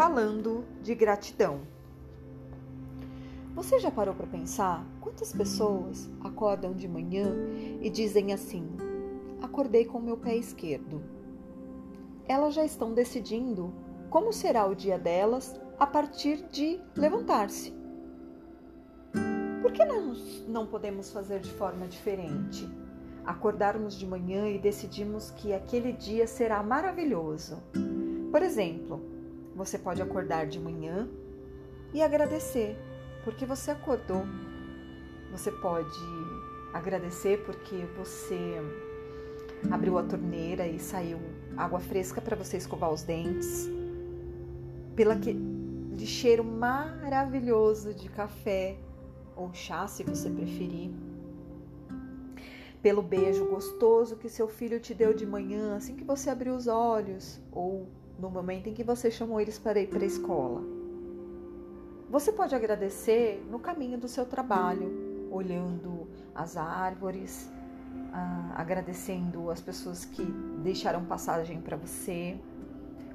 falando de gratidão. Você já parou para pensar quantas pessoas acordam de manhã e dizem assim: Acordei com meu pé esquerdo. Elas já estão decidindo como será o dia delas a partir de levantar-se. Por que nós não podemos fazer de forma diferente? Acordarmos de manhã e decidimos que aquele dia será maravilhoso. Por exemplo, você pode acordar de manhã e agradecer porque você acordou. Você pode agradecer porque você abriu a torneira e saiu água fresca para você escovar os dentes. Pelo de cheiro maravilhoso de café ou chá, se você preferir. Pelo beijo gostoso que seu filho te deu de manhã assim que você abriu os olhos ou no momento em que você chamou eles para ir para a escola. Você pode agradecer no caminho do seu trabalho, olhando as árvores, ah, agradecendo as pessoas que deixaram passagem para você.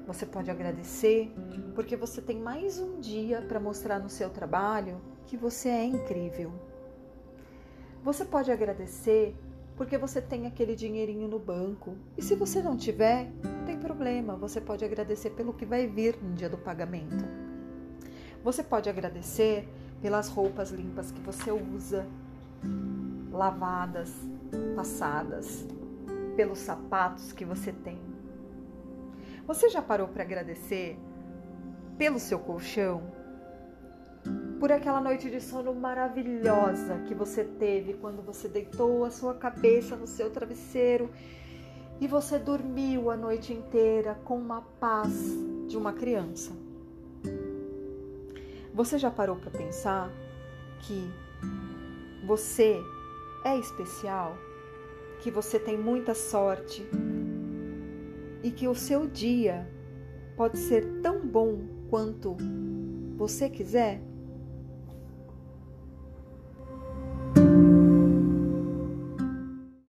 Você pode agradecer porque você tem mais um dia para mostrar no seu trabalho que você é incrível. Você pode agradecer porque você tem aquele dinheirinho no banco. E se você não tiver, não tem problema, você pode agradecer pelo que vai vir no dia do pagamento. Você pode agradecer pelas roupas limpas que você usa, lavadas, passadas, pelos sapatos que você tem. Você já parou para agradecer pelo seu colchão? Por aquela noite de sono maravilhosa que você teve quando você deitou a sua cabeça no seu travesseiro e você dormiu a noite inteira com uma paz de uma criança. Você já parou para pensar que você é especial, que você tem muita sorte e que o seu dia pode ser tão bom quanto você quiser?